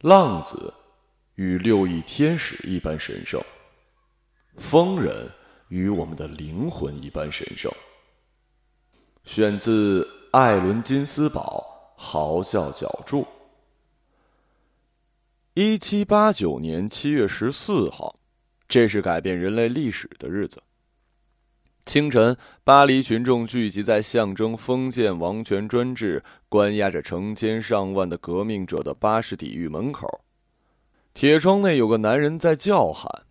浪子与六翼天使一般神圣，疯人与我们的灵魂一般神圣。选自艾伦金斯堡《嚎叫脚注》。一七八九年七月十四号，这是改变人类历史的日子。清晨，巴黎群众聚集在象征封建王权专制、关押着成千上万的革命者的巴士底狱门口。铁窗内有个男人在叫喊：“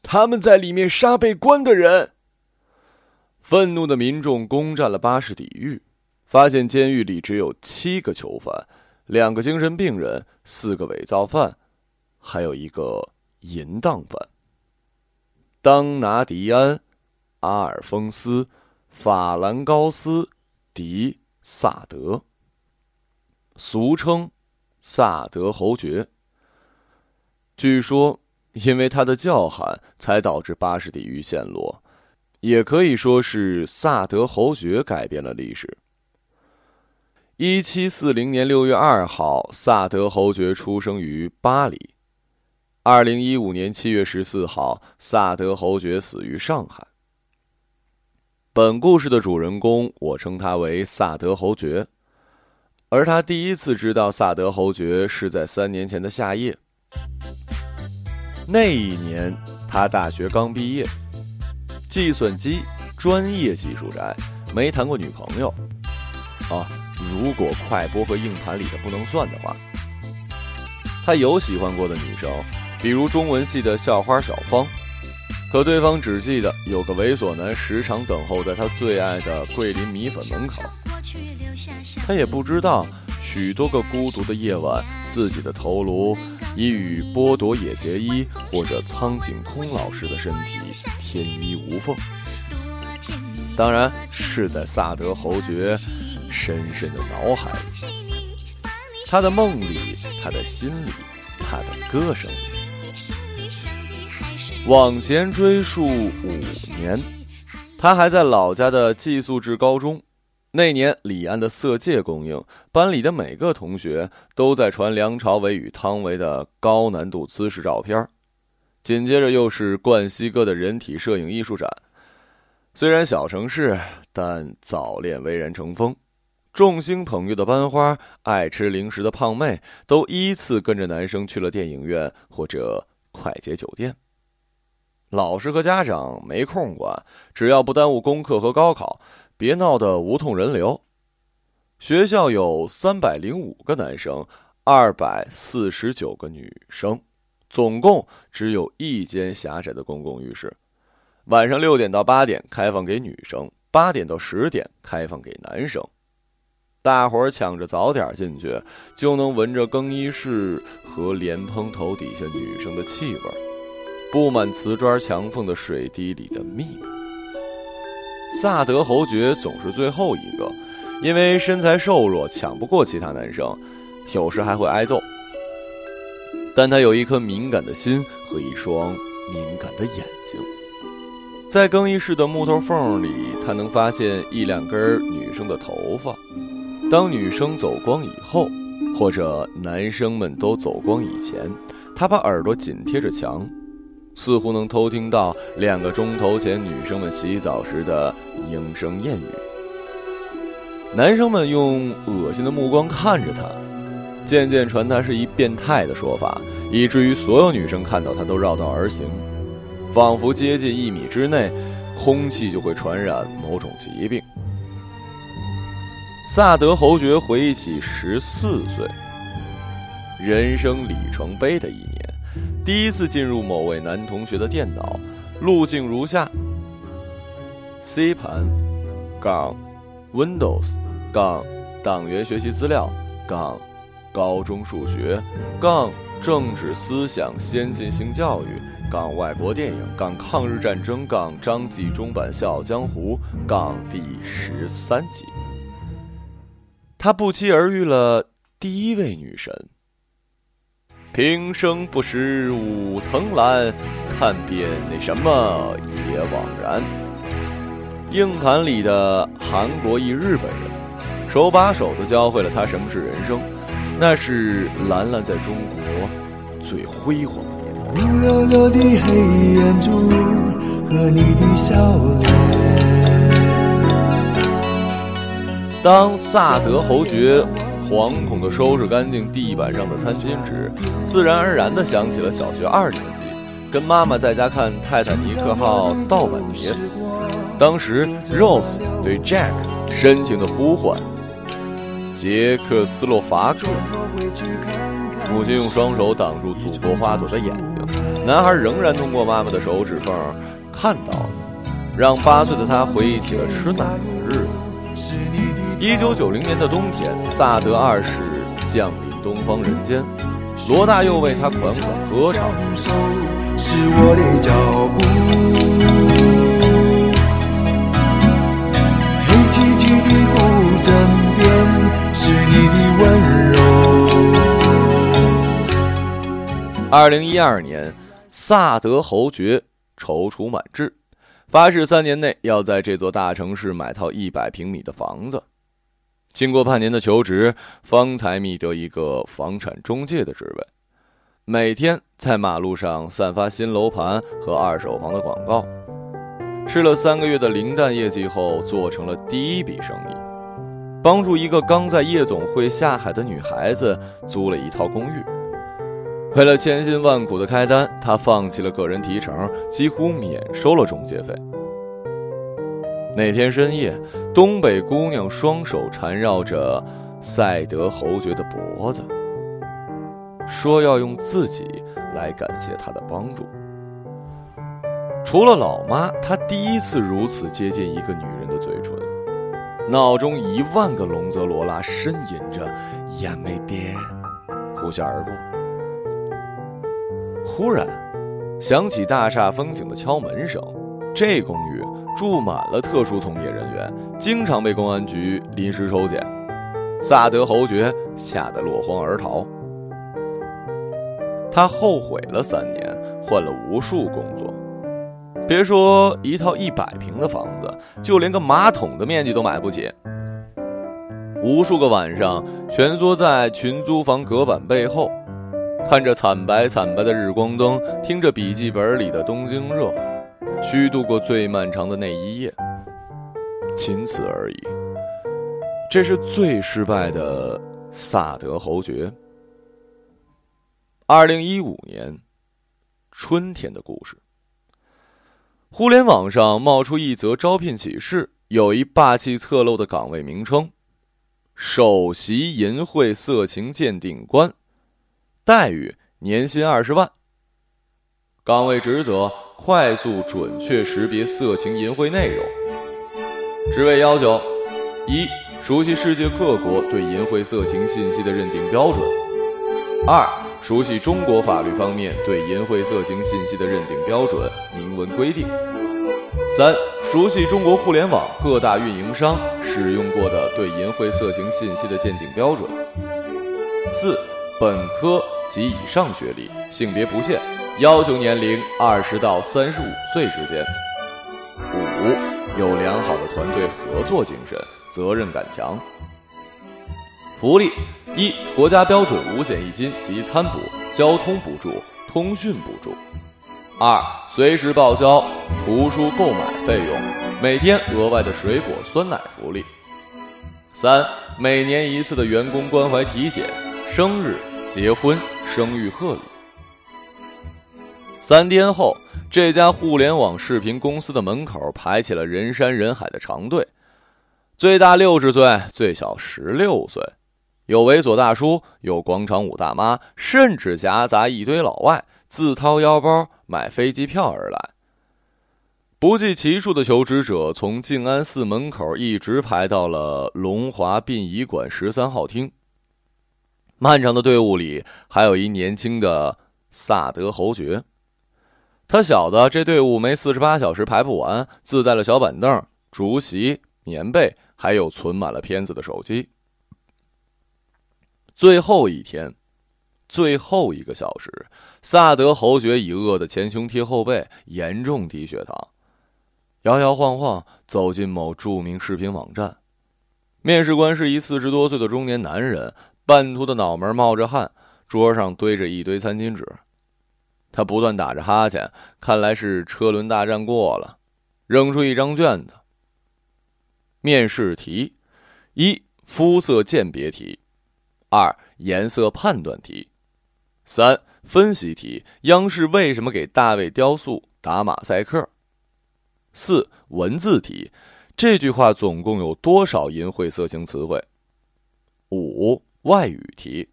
他们在里面杀被关的人。”愤怒的民众攻占了巴士底狱，发现监狱里只有七个囚犯，两个精神病人，四个伪造犯，还有一个淫荡犯。当拿迪安。阿尔丰斯·法兰高斯·迪萨德，俗称萨德侯爵。据说，因为他的叫喊，才导致巴士底狱陷落，也可以说是萨德侯爵改变了历史。一七四零年六月二号，萨德侯爵出生于巴黎。二零一五年七月十四号，萨德侯爵死于上海。本故事的主人公，我称他为萨德侯爵，而他第一次知道萨德侯爵是在三年前的夏夜。那一年，他大学刚毕业，计算机专业技术宅，没谈过女朋友。啊，如果快播和硬盘里的不能算的话，他有喜欢过的女生，比如中文系的校花小芳。可对方只记得有个猥琐男时常等候在他最爱的桂林米粉门口，他也不知道许多个孤独的夜晚，自己的头颅已与波多野结衣或者苍井空老师的身体天衣无缝。当然是在萨德侯爵深深的脑海里，他的梦里，他的心里，他的歌声里。往前追溯五年，他还在老家的寄宿制高中。那年，李安的《色戒》公映，班里的每个同学都在传梁朝伟与汤唯的高难度姿势照片。紧接着又是冠希哥的人体摄影艺术展。虽然小城市，但早恋蔚然成风。众星捧月的班花，爱吃零食的胖妹，都依次跟着男生去了电影院或者快捷酒店。老师和家长没空管，只要不耽误功课和高考，别闹得无痛人流。学校有三百零五个男生，二百四十九个女生，总共只有一间狭窄的公共浴室。晚上六点到八点开放给女生，八点到十点开放给男生。大伙儿抢着早点进去，就能闻着更衣室和莲蓬头底下女生的气味儿。布满瓷砖墙缝的水滴里的秘密。萨德侯爵总是最后一个，因为身材瘦弱，抢不过其他男生，有时还会挨揍。但他有一颗敏感的心和一双敏感的眼睛，在更衣室的木头缝里，他能发现一两根女生的头发。当女生走光以后，或者男生们都走光以前，他把耳朵紧贴着墙。似乎能偷听到两个钟头前女生们洗澡时的莺声燕语。男生们用恶心的目光看着他，渐渐传他是一变态的说法，以至于所有女生看到他都绕道而行，仿佛接近一米之内，空气就会传染某种疾病。萨德侯爵回忆起十四岁，人生里程碑的一。第一次进入某位男同学的电脑，路径如下。：C 盘杠。Windows 杠。党员学习资料杠。高中数学杠。政治思想先进性教育杠。外国电影杠。抗日战争杠。张纪中版笑傲江湖杠。第十三集。他不期而遇了第一位女神。平生不识五藤兰，看遍那什么也枉然。硬盘里的韩国裔日本人，手把手的教会了他什么是人生。那是兰兰在中国最辉煌的年代。乌溜溜的黑眼珠和你的笑脸。当萨德侯爵惶恐地收拾干净地板上的餐巾纸，自然而然地想起了小学二年级跟妈妈在家看《泰坦尼克号》盗版碟。当时，Rose 对 Jack 深情的呼唤：“捷克斯洛伐克。”母亲用双手挡住祖国花朵的眼睛，男孩仍然通过妈妈的手指缝看到了，让八岁的他回忆起了吃奶的日子。一九九零年的冬天，萨德二世降临东方人间，罗大佑为他款款歌唱。是我的脚步。黑漆漆的古镇边，是你的温柔。二零一二年，萨德侯爵踌躇满志，发誓三年内要在这座大城市买套一百平米的房子。经过半年的求职，方才觅得一个房产中介的职位，每天在马路上散发新楼盘和二手房的广告。吃了三个月的零蛋业绩后，做成了第一笔生意，帮助一个刚在夜总会下海的女孩子租了一套公寓。为了千辛万苦的开单，他放弃了个人提成，几乎免收了中介费。那天深夜，东北姑娘双手缠绕着赛德侯爵的脖子，说要用自己来感谢他的帮助。除了老妈，他第一次如此接近一个女人的嘴唇，脑中一万个龙泽罗拉呻吟着“眼没爹”，呼啸而过。忽然，响起大厦风景的敲门声。这公寓住满了特殊从业人员，经常被公安局临时抽检。萨德侯爵吓得落荒而逃。他后悔了三年，换了无数工作。别说一套一百平的房子，就连个马桶的面积都买不起。无数个晚上，蜷缩在群租房隔板背后，看着惨白惨白的日光灯，听着笔记本里的东京热，虚度过最漫长的那一夜。仅此而已。这是最失败的萨德侯爵。二零一五年春天的故事。互联网上冒出一则招聘启事，有一霸气侧漏的岗位名称：首席淫秽色情鉴定官，待遇年薪二十万。岗位职责：快速准确识别色情淫秽内容。职位要求：一、熟悉世界各国对淫秽色情信息的认定标准；二、熟悉中国法律方面对淫秽色情信息的认定标准明文规定。三、熟悉中国互联网各大运营商使用过的对淫秽色情信息的鉴定标准。四、本科及以上学历，性别不限，要求年龄二十到三十五岁之间。五、有良好的团队合作精神，责任感强。福利：一、国家标准五险一金及餐补、交通补助、通讯补助。二、随时报销图书购买费用，每天额外的水果酸奶福利。三、每年一次的员工关怀体检，生日、结婚、生育贺礼。三天后，这家互联网视频公司的门口排起了人山人海的长队，最大六十岁，最小十六岁，有猥琐大叔，有广场舞大妈，甚至夹杂一堆老外。自掏腰包买飞机票而来，不计其数的求职者从静安寺门口一直排到了龙华殡仪馆十三号厅。漫长的队伍里，还有一年轻的萨德侯爵。他晓得这队伍没四十八小时排不完，自带了小板凳、竹席、棉被，还有存满了片子的手机。最后一天。最后一个小时，萨德侯爵已饿得前胸贴后背，严重低血糖，摇摇晃晃走进某著名视频网站。面试官是一四十多岁的中年男人，半秃的脑门冒着汗，桌上堆着一堆餐巾纸。他不断打着哈欠，看来是车轮大战过了。扔出一张卷子。面试题：一、肤色鉴别题；二、颜色判断题；三、分析题：央视为什么给大卫雕塑打马赛克？四、文字题：这句话总共有多少淫秽色情词汇？五、外语题；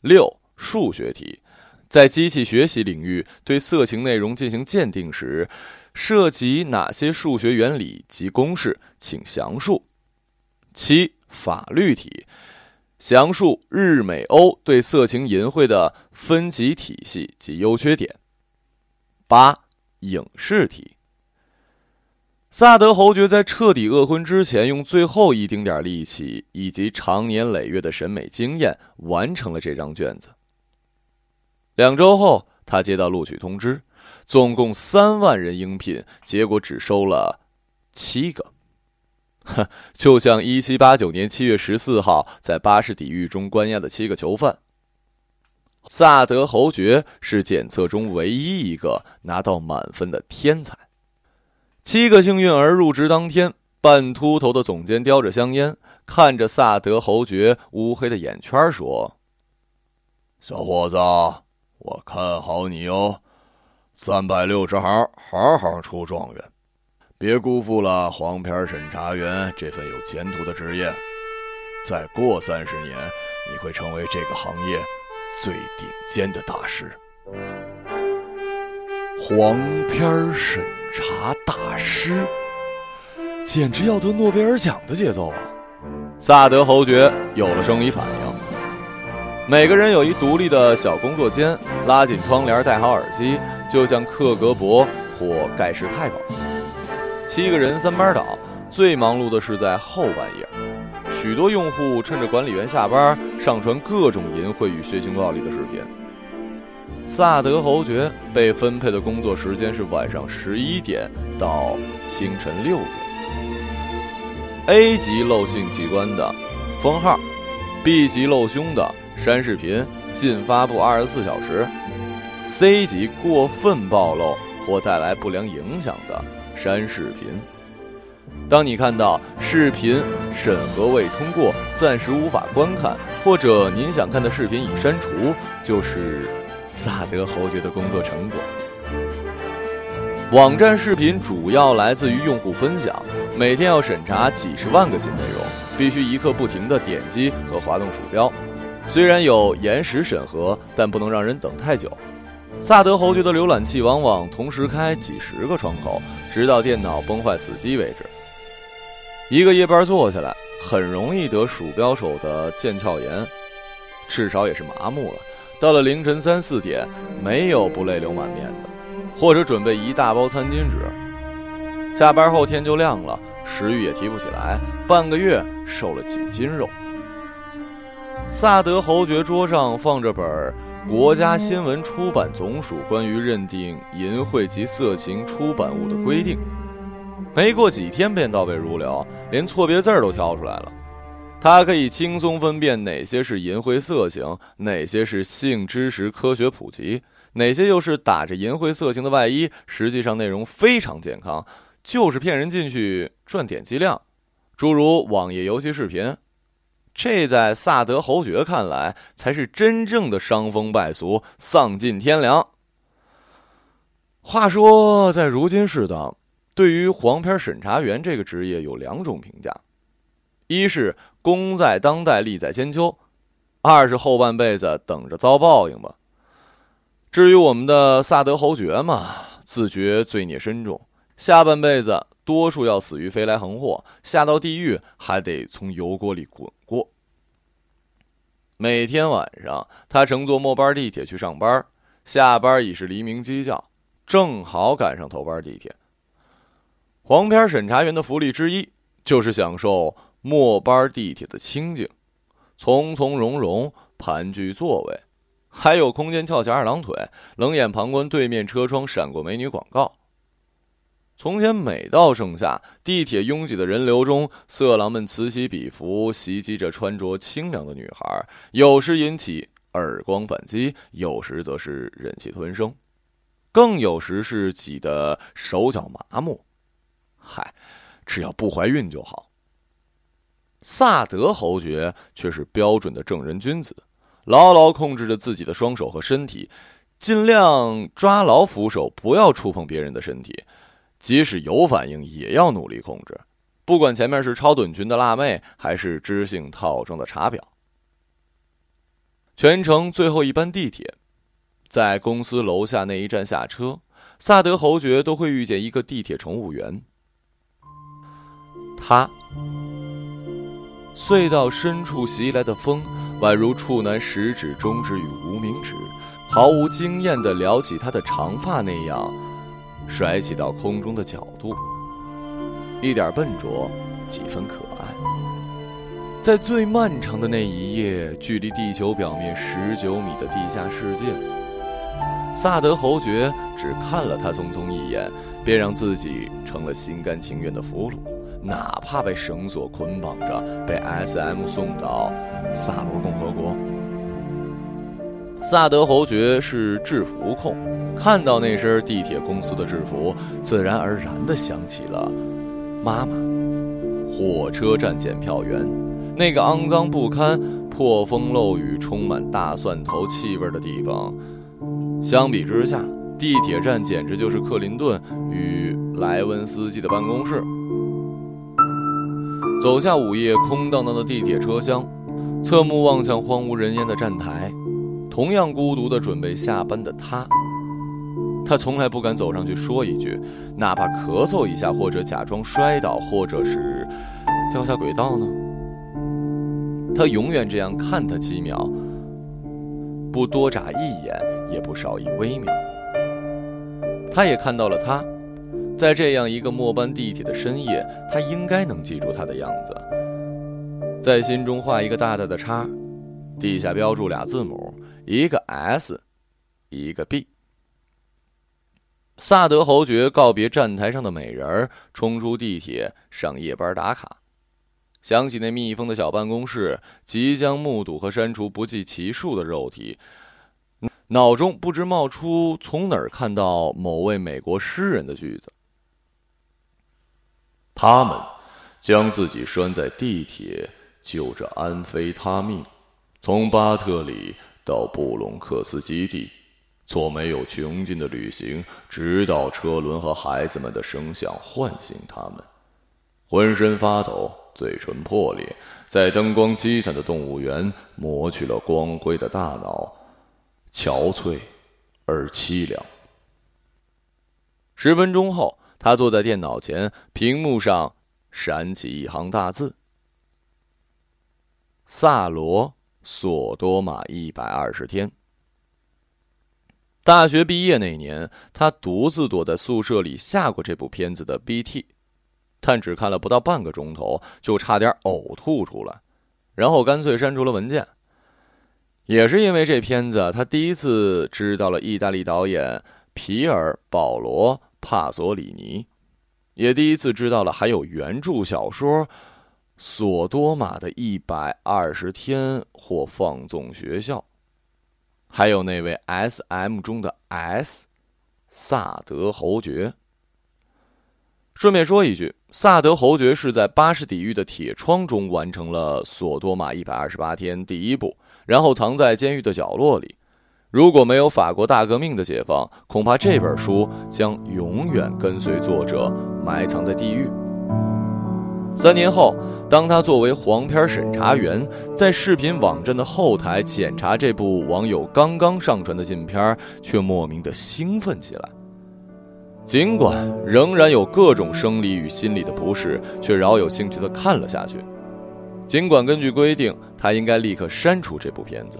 六、数学题。在机器学习领域对色情内容进行鉴定时，涉及哪些数学原理及公式？请详述。七、法律题，详述日美欧对色情淫秽的分级体系及优缺点。八、影视题，萨德侯爵在彻底饿昏之前，用最后一丁点力气以及长年累月的审美经验，完成了这张卷子。两周后，他接到录取通知，总共三万人应聘，结果只收了七个。呵，就像一七八九年七月十四号在巴士底狱中关押的七个囚犯。萨德侯爵是检测中唯一一个拿到满分的天才。七个幸运儿入职当天，半秃头的总监叼着香烟，看着萨德侯爵乌黑的眼圈说：“小伙子。”我看好你哦，三百六十行，行行出状元，别辜负了黄片审查员这份有前途的职业。再过三十年，你会成为这个行业最顶尖的大师。黄片审查大师，简直要得诺贝尔奖的节奏啊！萨德侯爵有了生理反应。每个人有一独立的小工作间，拉紧窗帘，戴好耳机，就像克格勃或盖世太保。七个人三班倒，最忙碌的是在后半夜。许多用户趁着管理员下班，上传各种淫秽与血腥暴力的视频。萨德侯爵被分配的工作时间是晚上十一点到清晨六点。A 级漏性器官的，封号；B 级漏胸的。删视频禁发布二十四小时，C 级过分暴露或带来不良影响的删视频。当你看到视频审核未通过，暂时无法观看，或者您想看的视频已删除，就是萨德侯爵的工作成果。网站视频主要来自于用户分享，每天要审查几十万个新内容，必须一刻不停地点击和滑动鼠标。虽然有延时审核，但不能让人等太久。萨德侯爵的浏览器往往同时开几十个窗口，直到电脑崩坏死机为止。一个夜班做下来，很容易得鼠标手的腱鞘炎，至少也是麻木了。到了凌晨三四点，没有不泪流满面的，或者准备一大包餐巾纸。下班后天就亮了，食欲也提不起来，半个月瘦了几斤肉。萨德侯爵桌上放着本《国家新闻出版总署关于认定淫秽及色情出版物的规定》，没过几天便倒背如流，连错别字都挑出来了。他可以轻松分辨哪些是淫秽色情，哪些是性知识科学普及，哪些又是打着淫秽色情的外衣，实际上内容非常健康，就是骗人进去赚点击量，诸如网页游戏视频。这在萨德侯爵看来，才是真正的伤风败俗、丧尽天良。话说，在如今世道，对于黄片审查员这个职业有两种评价：一是功在当代，利在千秋；二是后半辈子等着遭报应吧。至于我们的萨德侯爵嘛，自觉罪孽深重，下半辈子。多数要死于飞来横祸，下到地狱还得从油锅里滚。每天晚上，他乘坐末班地铁去上班，下班已是黎明鸡叫，正好赶上头班地铁。黄片审查员的福利之一就是享受末班地铁的清静，从从容容盘踞座位，还有空间翘起二郎腿，冷眼旁观对面车窗闪过美女广告。从前每到盛夏，地铁拥挤的人流中，色狼们此起彼伏，袭击着穿着清凉的女孩，有时引起耳光反击，有时则是忍气吞声，更有时是挤得手脚麻木。嗨，只要不怀孕就好。萨德侯爵却是标准的正人君子，牢牢控制着自己的双手和身体，尽量抓牢扶手，不要触碰别人的身体。即使有反应，也要努力控制。不管前面是超短裙的辣妹，还是知性套装的茶婊。全程最后一班地铁，在公司楼下那一站下车，萨德侯爵都会遇见一个地铁乘务员。他，隧道深处袭来的风，宛如处男食指、中指与无名指，毫无经验的撩起他的长发那样。甩起到空中的角度，一点笨拙，几分可爱。在最漫长的那一夜，距离地球表面十九米的地下世界，萨德侯爵只看了他匆匆一眼，便让自己成了心甘情愿的俘虏，哪怕被绳索捆绑着，被 S.M 送到萨罗共和国。萨德侯爵是制服控。看到那身地铁公司的制服，自然而然地想起了妈妈。火车站检票员，那个肮脏不堪、破风漏雨、充满大蒜头气味的地方。相比之下，地铁站简直就是克林顿与莱文斯基的办公室。走下午夜空荡荡的地铁车厢，侧目望向荒无人烟的站台，同样孤独地准备下班的他。他从来不敢走上去说一句，哪怕咳嗽一下，或者假装摔倒，或者是掉下轨道呢？他永远这样看他几秒，不多眨一眼，也不少一微秒。他也看到了他，在这样一个末班地铁的深夜，他应该能记住他的样子，在心中画一个大大的叉，地下标注俩字母，一个 S，一个 B。萨德侯爵告别站台上的美人儿，冲出地铁上夜班打卡。想起那密封的小办公室，即将目睹和删除不计其数的肉体，脑中不知冒出从哪儿看到某位美国诗人的句子：“他们将自己拴在地铁，就着安非他命，从巴特里到布隆克斯基地。”做没有穷尽的旅行，直到车轮和孩子们的声响唤醒他们，浑身发抖，嘴唇破裂，在灯光激闪的动物园磨去了光辉的大脑，憔悴而凄凉。十分钟后，他坐在电脑前，屏幕上闪起一行大字：“萨罗索多玛一百二十天。”大学毕业那年，他独自躲在宿舍里下过这部片子的 BT，但只看了不到半个钟头，就差点呕吐出来，然后干脆删除了文件。也是因为这片子，他第一次知道了意大利导演皮尔·保罗·帕索里尼，也第一次知道了还有原著小说《索多玛的一百二十天》或《放纵学校》。还有那位 S.M 中的 S，萨德侯爵。顺便说一句，萨德侯爵是在巴士底狱的铁窗中完成了《索多玛一百二十八天》第一部，然后藏在监狱的角落里。如果没有法国大革命的解放，恐怕这本书将永远跟随作者埋藏在地狱。三年后，当他作为黄片审查员在视频网站的后台检查这部网友刚刚上传的禁片，却莫名的兴奋起来。尽管仍然有各种生理与心理的不适，却饶有兴趣的看了下去。尽管根据规定，他应该立刻删除这部片子，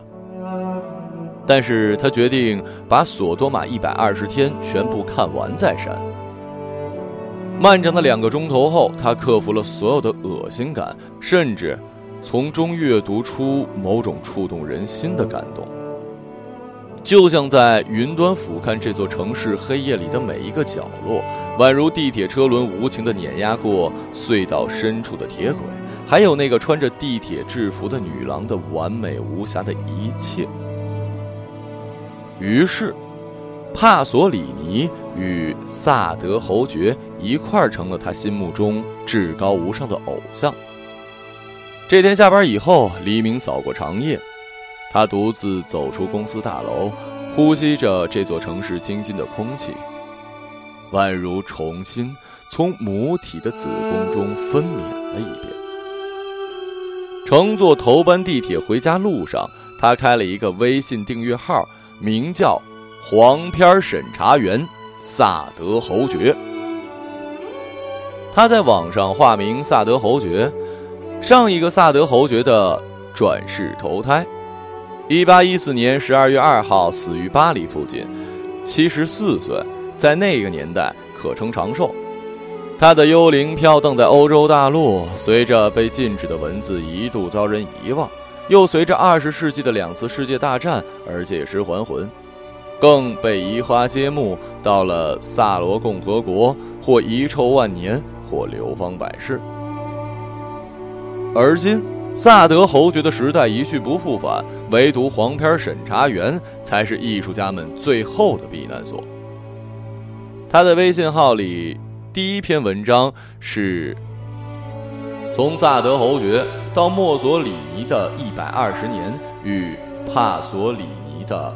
但是他决定把《索多玛一百二十天》全部看完再删。漫长的两个钟头后，他克服了所有的恶心感，甚至从中阅读出某种触动人心的感动。就像在云端俯瞰这座城市黑夜里的每一个角落，宛如地铁车轮无情地碾压过隧道深处的铁轨，还有那个穿着地铁制服的女郎的完美无瑕的一切。于是，帕索里尼与萨德侯爵一块儿成了他心目中至高无上的偶像。这天下班以后，黎明扫过长夜。他独自走出公司大楼，呼吸着这座城市清新的空气，宛如重新从母体的子宫中分娩了一遍。乘坐头班地铁回家路上，他开了一个微信订阅号，名叫“黄片审查员萨德侯爵”。他在网上化名萨德侯爵，上一个萨德侯爵的转世投胎。一八一四年十二月二号死于巴黎附近，七十四岁，在那个年代可称长寿。他的幽灵飘荡在欧洲大陆，随着被禁止的文字一度遭人遗忘，又随着二十世纪的两次世界大战而借尸还魂，更被移花接木到了萨罗共和国，或遗臭万年，或流芳百世。而今。萨德侯爵的时代一去不复返，唯独黄片审查员才是艺术家们最后的避难所。他的微信号里第一篇文章是从萨德侯爵到墨索里尼的一百二十年与帕索里尼的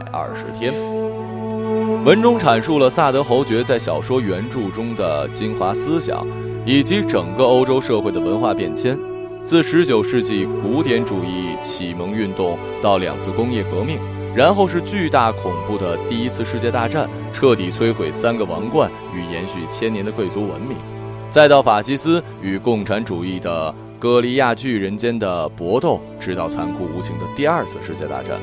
百二十天。文中阐述了萨德侯爵在小说原著中的精华思想，以及整个欧洲社会的文化变迁。自19世纪古典主义启蒙运动到两次工业革命，然后是巨大恐怖的第一次世界大战，彻底摧毁三个王冠与延续千年的贵族文明，再到法西斯与共产主义的歌利亚巨人间的搏斗，直到残酷无情的第二次世界大战。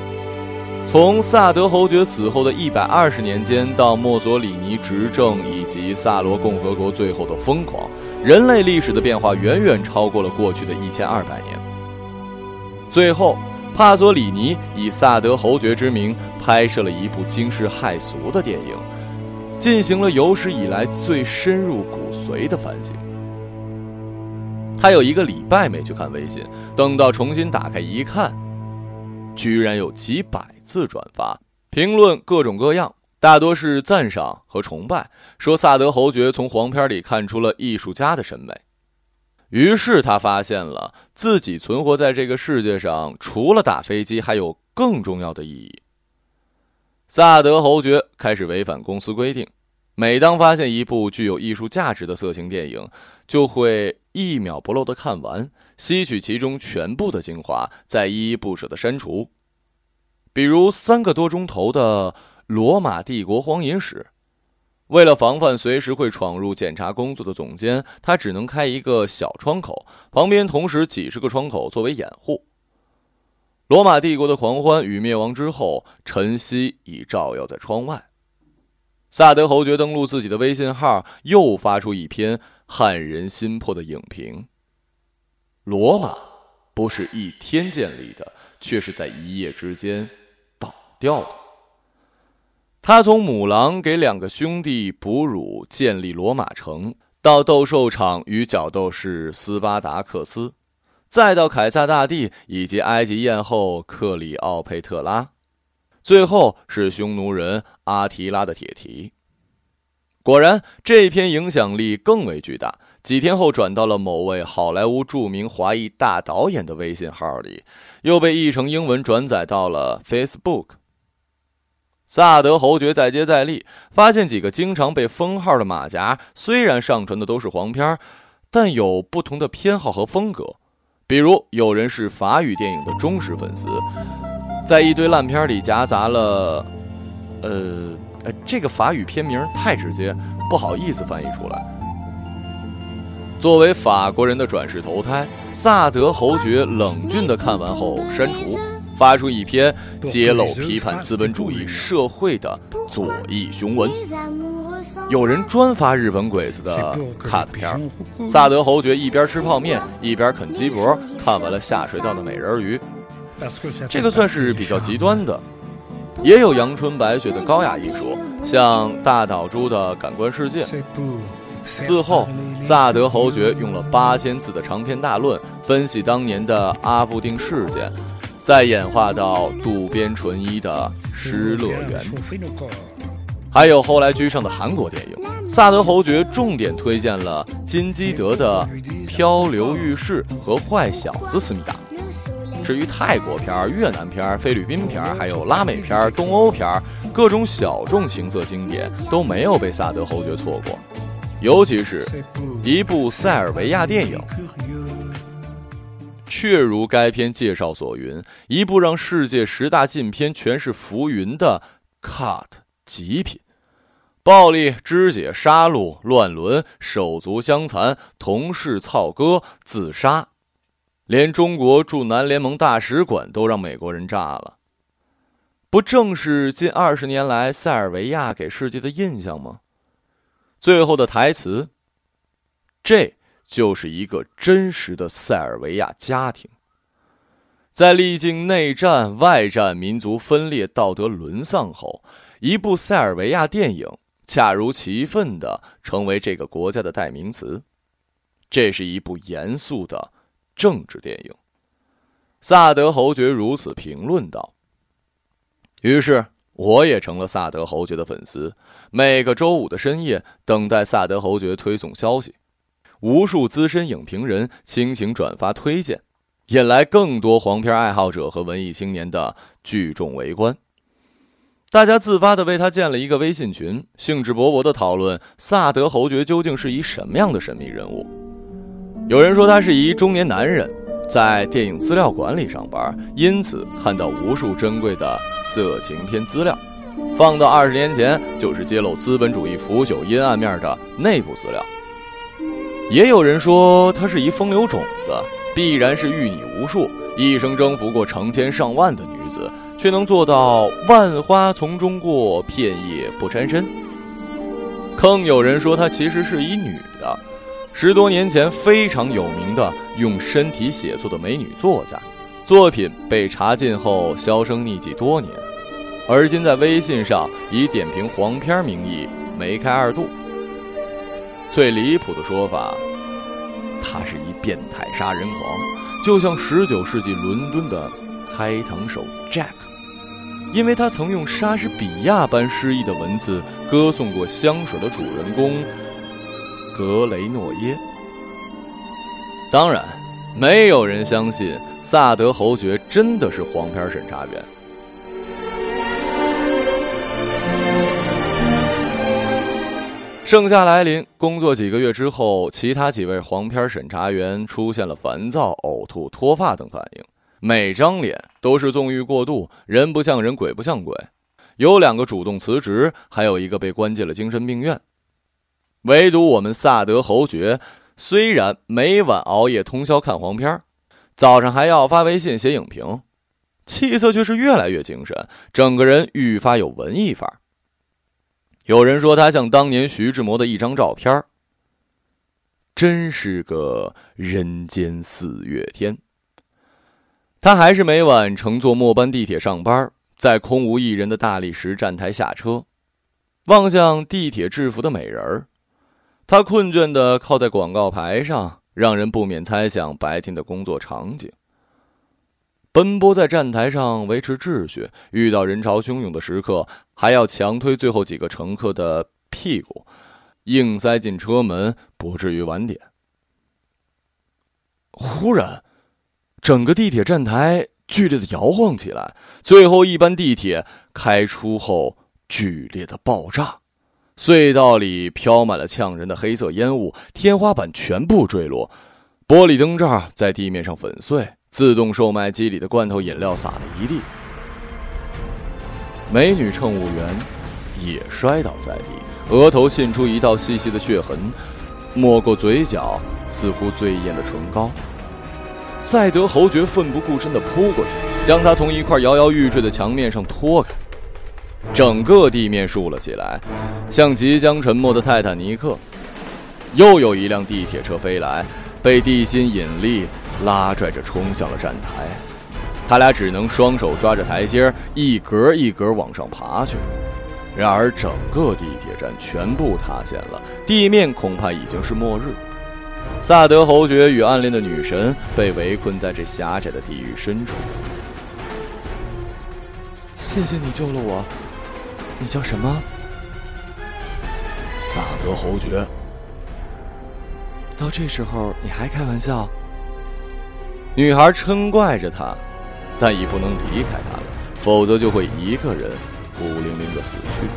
从萨德侯爵死后的一百二十年间，到墨索里尼执政以及萨罗共和国最后的疯狂，人类历史的变化远远超过了过去的一千二百年。最后，帕索里尼以萨德侯爵之名拍摄了一部惊世骇俗的电影，进行了有史以来最深入骨髓的反省。他有一个礼拜没去看微信，等到重新打开一看。居然有几百次转发，评论各种各样，大多是赞赏和崇拜，说萨德侯爵从黄片里看出了艺术家的审美。于是他发现了自己存活在这个世界上，除了打飞机，还有更重要的意义。萨德侯爵开始违反公司规定，每当发现一部具有艺术价值的色情电影，就会一秒不漏的看完。吸取其中全部的精华，再依依不舍的删除。比如三个多钟头的《罗马帝国荒淫史》，为了防范随时会闯入检查工作的总监，他只能开一个小窗口，旁边同时几十个窗口作为掩护。罗马帝国的狂欢与灭亡之后，晨曦已照耀在窗外。萨德侯爵登录自己的微信号，又发出一篇撼人心魄的影评。罗马不是一天建立的，却是在一夜之间倒掉的。他从母狼给两个兄弟哺乳建立罗马城，到斗兽场与角斗士斯巴达克斯，再到凯撒大帝以及埃及艳后克里奥佩特拉，最后是匈奴人阿提拉的铁蹄。果然，这篇影响力更为巨大。几天后，转到了某位好莱坞著名华裔大导演的微信号里，又被译成英文转载到了 Facebook。萨德侯爵再接再厉，发现几个经常被封号的马甲，虽然上传的都是黄片，但有不同的偏好和风格。比如，有人是法语电影的忠实粉丝，在一堆烂片里夹杂了，呃，这个法语片名太直接，不好意思翻译出来。作为法国人的转世投胎，萨德侯爵冷峻的看完后删除，发出一篇揭露批判资本主义社会的左翼雄文。有人专发日本鬼子的 cut 片萨德侯爵一边吃泡面一边啃鸡脖，看完了下水道的美人鱼。这个算是比较极端的。也有阳春白雪的高雅艺术，像大岛渚的《感官世界》。嗣后，萨德侯爵用了八千字的长篇大论分析当年的阿布丁事件，再演化到渡边淳一的《失乐园》，还有后来居上的韩国电影。萨德侯爵重点推荐了金基德的《漂流浴室》和《坏小子思密达》。至于泰国片、越南片、菲律宾片，还有拉美片、东欧片，各种小众情色经典都没有被萨德侯爵错过。尤其是一部塞尔维亚电影，确如该片介绍所云，一部让世界十大禁片全是浮云的 cut 极品，暴力、肢解、杀戮、乱伦、手足相残、同事操戈、自杀，连中国驻南联盟大使馆都让美国人炸了。不正是近二十年来塞尔维亚给世界的印象吗？最后的台词，这就是一个真实的塞尔维亚家庭。在历经内战、外战、民族分裂、道德沦丧后，一部塞尔维亚电影恰如其分的成为这个国家的代名词。这是一部严肃的政治电影。萨德侯爵如此评论道。于是。我也成了萨德侯爵的粉丝，每个周五的深夜等待萨德侯爵推送消息，无数资深影评人倾情转发推荐，引来更多黄片爱好者和文艺青年的聚众围观。大家自发的为他建了一个微信群，兴致勃勃的讨论萨德侯爵究竟是一什么样的神秘人物。有人说他是一中年男人。在电影资料馆里上班，因此看到无数珍贵的色情片资料。放到二十年前，就是揭露资本主义腐朽阴暗面的内部资料。也有人说，他是一风流种子，必然是遇女无数，一生征服过成千上万的女子，却能做到万花丛中过，片叶不沾身。更有人说，她其实是一女的。十多年前非常有名的用身体写作的美女作家，作品被查禁后销声匿迹多年，而今在微信上以点评黄片名义梅开二度。最离谱的说法，他是一变态杀人狂，就像十九世纪伦敦的开膛手 Jack，因为他曾用莎士比亚般诗意的文字歌颂过香水的主人公。格雷诺耶。当然，没有人相信萨德侯爵真的是黄片审查员。盛夏来临，工作几个月之后，其他几位黄片审查员出现了烦躁、呕吐、脱发等反应，每张脸都是纵欲过度，人不像人，鬼不像鬼。有两个主动辞职，还有一个被关进了精神病院。唯独我们萨德侯爵，虽然每晚熬夜通宵看黄片早上还要发微信写影评，气色却是越来越精神，整个人愈发有文艺范儿。有人说他像当年徐志摩的一张照片真是个人间四月天。他还是每晚乘坐末班地铁上班，在空无一人的大理石站台下车，望向地铁制服的美人儿。他困倦地靠在广告牌上，让人不免猜想白天的工作场景。奔波在站台上维持秩序，遇到人潮汹涌的时刻，还要强推最后几个乘客的屁股，硬塞进车门，不至于晚点。忽然，整个地铁站台剧烈的摇晃起来，最后一班地铁开出后剧烈的爆炸。隧道里飘满了呛人的黑色烟雾，天花板全部坠落，玻璃灯罩在地面上粉碎，自动售卖机里的罐头饮料洒了一地。美女乘务员也摔倒在地，额头现出一道细细的血痕，抹过嘴角，似乎醉艳的唇膏。赛德侯爵奋不顾身地扑过去，将她从一块摇摇欲坠的墙面上拖开。整个地面竖了起来，像即将沉没的泰坦尼克。又有一辆地铁车飞来，被地心引力拉拽着冲向了站台。他俩只能双手抓着台阶，一格一格往上爬去。然而，整个地铁站全部塌陷了，地面恐怕已经是末日。萨德侯爵与暗恋的女神被围困在这狭窄的地狱深处。谢谢你救了我，你叫什么？萨德侯爵。到这时候你还开玩笑？女孩嗔怪着他，但已不能离开他了，否则就会一个人孤零零的死去。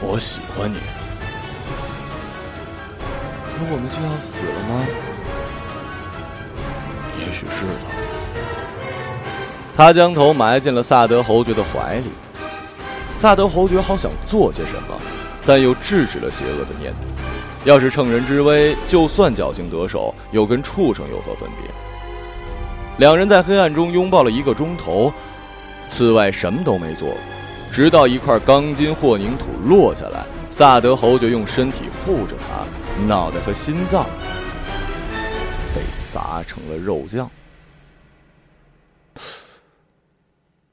我喜欢你。可我们就要死了吗？也许是吧。他将头埋进了萨德侯爵的怀里。萨德侯爵好想做些什么，但又制止了邪恶的念头。要是乘人之危，就算侥幸得手，又跟畜生有何分别？两人在黑暗中拥抱了一个钟头，此外什么都没做，直到一块钢筋混凝土落下来，萨德侯爵用身体护着他。脑袋和心脏被砸成了肉酱。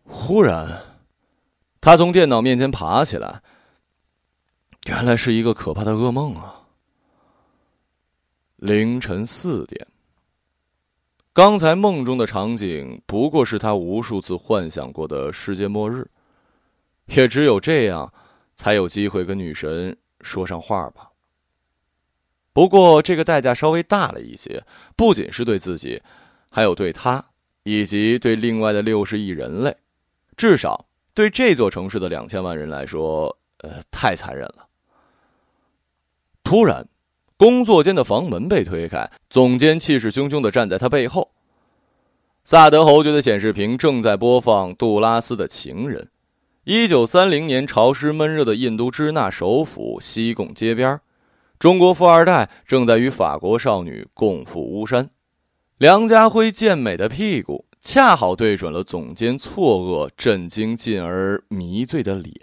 忽然，他从电脑面前爬起来，原来是一个可怕的噩梦啊！凌晨四点，刚才梦中的场景不过是他无数次幻想过的世界末日，也只有这样，才有机会跟女神说上话吧。不过，这个代价稍微大了一些，不仅是对自己，还有对他，以及对另外的六十亿人类，至少对这座城市的两千万人来说，呃，太残忍了。突然，工作间的房门被推开，总监气势汹汹的站在他背后。萨德侯爵的显示屏正在播放《杜拉斯的情人》，一九三零年潮湿闷热的印度支那首府西贡街边中国富二代正在与法国少女共赴巫山，梁家辉健美的屁股恰好对准了总监错愕、震惊进而迷醉的脸。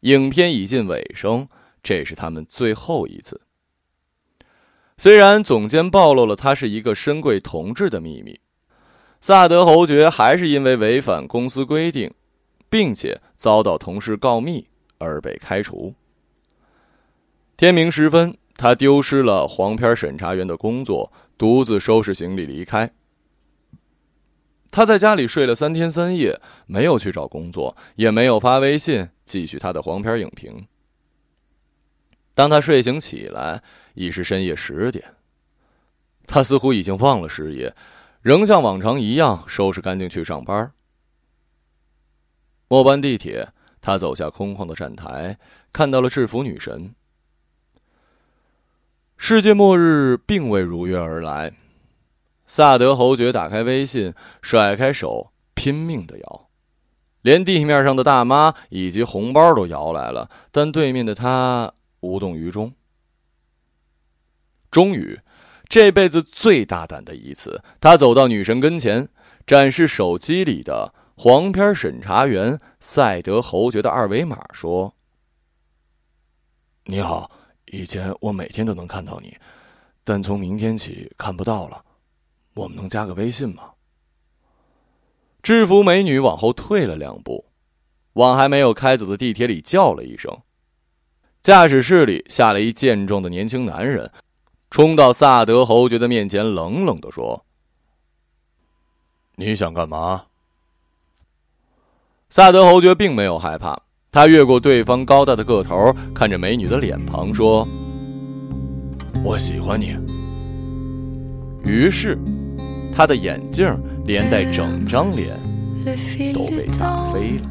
影片已近尾声，这是他们最后一次。虽然总监暴露了他是一个深贵同志的秘密，萨德侯爵还是因为违反公司规定，并且遭到同事告密而被开除。天明时分，他丢失了黄片审查员的工作，独自收拾行李离开。他在家里睡了三天三夜，没有去找工作，也没有发微信继续他的黄片影评。当他睡醒起来，已是深夜十点。他似乎已经忘了失业，仍像往常一样收拾干净去上班。末班地铁，他走下空旷的站台，看到了制服女神。世界末日并未如约而来。萨德侯爵打开微信，甩开手，拼命的摇，连地面上的大妈以及红包都摇来了，但对面的他无动于衷。终于，这辈子最大胆的一次，他走到女神跟前，展示手机里的黄片审查员赛德侯爵的二维码，说：“你好。”以前我每天都能看到你，但从明天起看不到了。我们能加个微信吗？制服美女往后退了两步，往还没有开走的地铁里叫了一声。驾驶室里下来一健壮的年轻男人，冲到萨德侯爵的面前，冷冷的说：“你想干嘛？”萨德侯爵并没有害怕。他越过对方高大的个头，看着美女的脸庞，说：“我喜欢你。”于是，他的眼镜连带整张脸都被打飞了。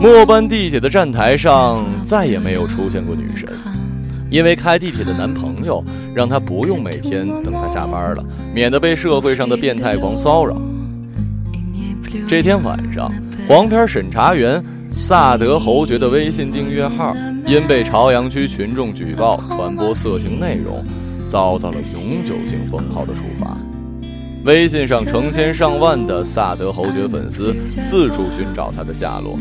末班地铁的站台上再也没有出现过女神，因为开地铁的男朋友让她不用每天等他下班了，免得被社会上的变态狂骚扰。这天晚上，黄片审查员。萨德侯爵的微信订阅号因被朝阳区群众举报传播色情内容，遭到了永久性封号的处罚。微信上成千上万的萨德侯爵粉丝四处寻找他的下落，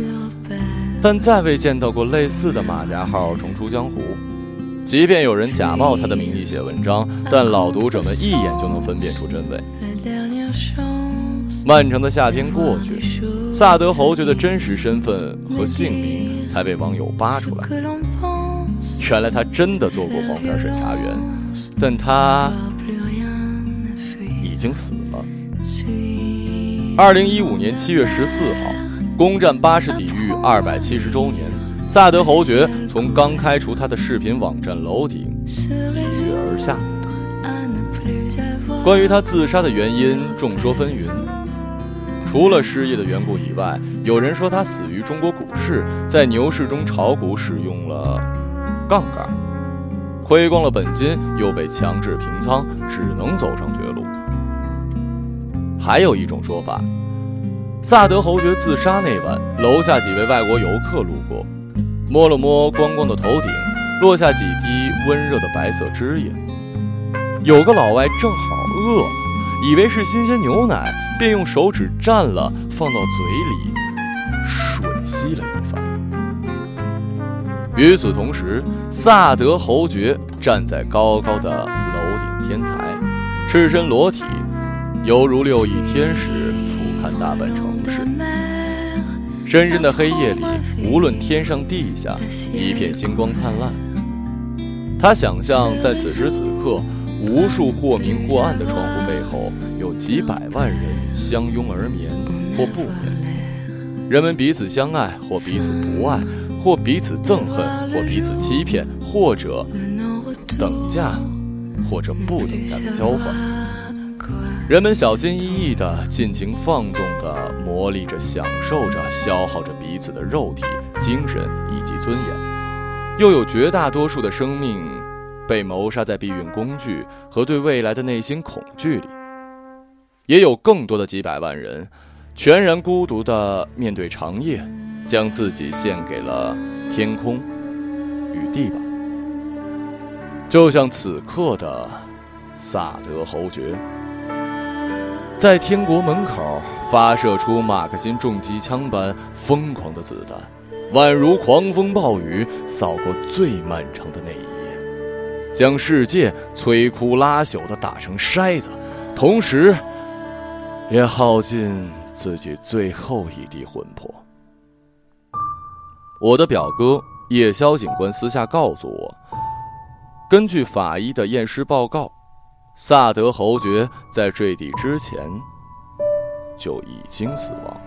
但再未见到过类似的马甲号重出江湖。即便有人假冒他的名义写文章，但老读者们一眼就能分辨出真伪。漫长的夏天过去，萨德侯爵的真实身份和姓名才被网友扒出来。原来他真的做过黄片审查员，但他经死了。二零一五年七月十四号，攻占巴士底狱二百七十周年，萨德侯爵从刚开除他的视频网站楼顶一跃而下。关于他自杀的原因，众说纷纭。除了失业的缘故以外，有人说他死于中国股市，在牛市中炒股使用了杠杆，亏光了本金，又被强制平仓，只能走上绝路。还有一种说法，萨德侯爵自杀那晚，楼下几位外国游客路过，摸了摸光光的头顶，落下几滴温热的白色汁液。有个老外正好饿了，以为是新鲜牛奶。便用手指蘸了，放到嘴里吮吸了一番。与此同时，萨德侯爵站在高高的楼顶天台，赤身裸体，犹如六翼天使俯瞰大半城市。深深的黑夜里，无论天上地下，一片星光灿烂。他想象在此时此刻。无数或明或暗的窗户背后，有几百万人相拥而眠或不眠。人们彼此相爱，或彼此不爱，或彼此憎恨，或彼此欺骗，或者等价，或者不等价的交换。人们小心翼翼地、尽情放纵地磨砺着、享受着、消耗着彼此的肉体、精神以及尊严。又有绝大多数的生命。被谋杀在避孕工具和对未来的内心恐惧里，也有更多的几百万人，全然孤独地面对长夜，将自己献给了天空与地板，就像此刻的萨德侯爵，在天国门口发射出马克沁重机枪般疯狂的子弹，宛如狂风暴雨扫过最漫长的那一夜。将世界摧枯拉朽的打成筛子，同时，也耗尽自己最后一滴魂魄。我的表哥叶萧警官私下告诉我，根据法医的验尸报告，萨德侯爵在坠地之前就已经死亡。